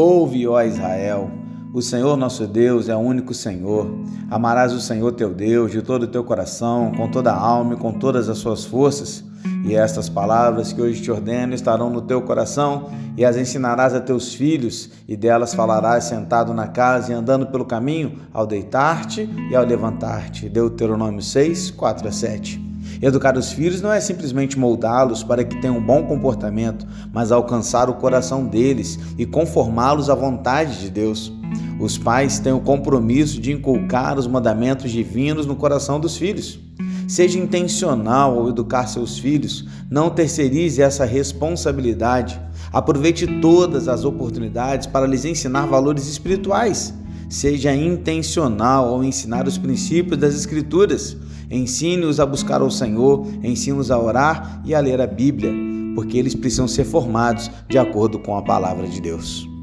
Ouve, ó Israel, o Senhor nosso Deus é o único Senhor. Amarás o Senhor teu Deus de todo o teu coração, com toda a alma e com todas as suas forças. E estas palavras que hoje te ordeno estarão no teu coração, e as ensinarás a teus filhos, e delas falarás sentado na casa e andando pelo caminho, ao deitar-te e ao levantar-te. Deuteronômio 6, 4 a 7. Educar os filhos não é simplesmente moldá-los para que tenham um bom comportamento, mas alcançar o coração deles e conformá-los à vontade de Deus. Os pais têm o compromisso de inculcar os mandamentos divinos no coração dos filhos. Seja intencional ao educar seus filhos, não terceirize essa responsabilidade. Aproveite todas as oportunidades para lhes ensinar valores espirituais. Seja intencional ao ensinar os princípios das Escrituras. Ensine-os a buscar o Senhor, ensine-os a orar e a ler a Bíblia, porque eles precisam ser formados de acordo com a palavra de Deus.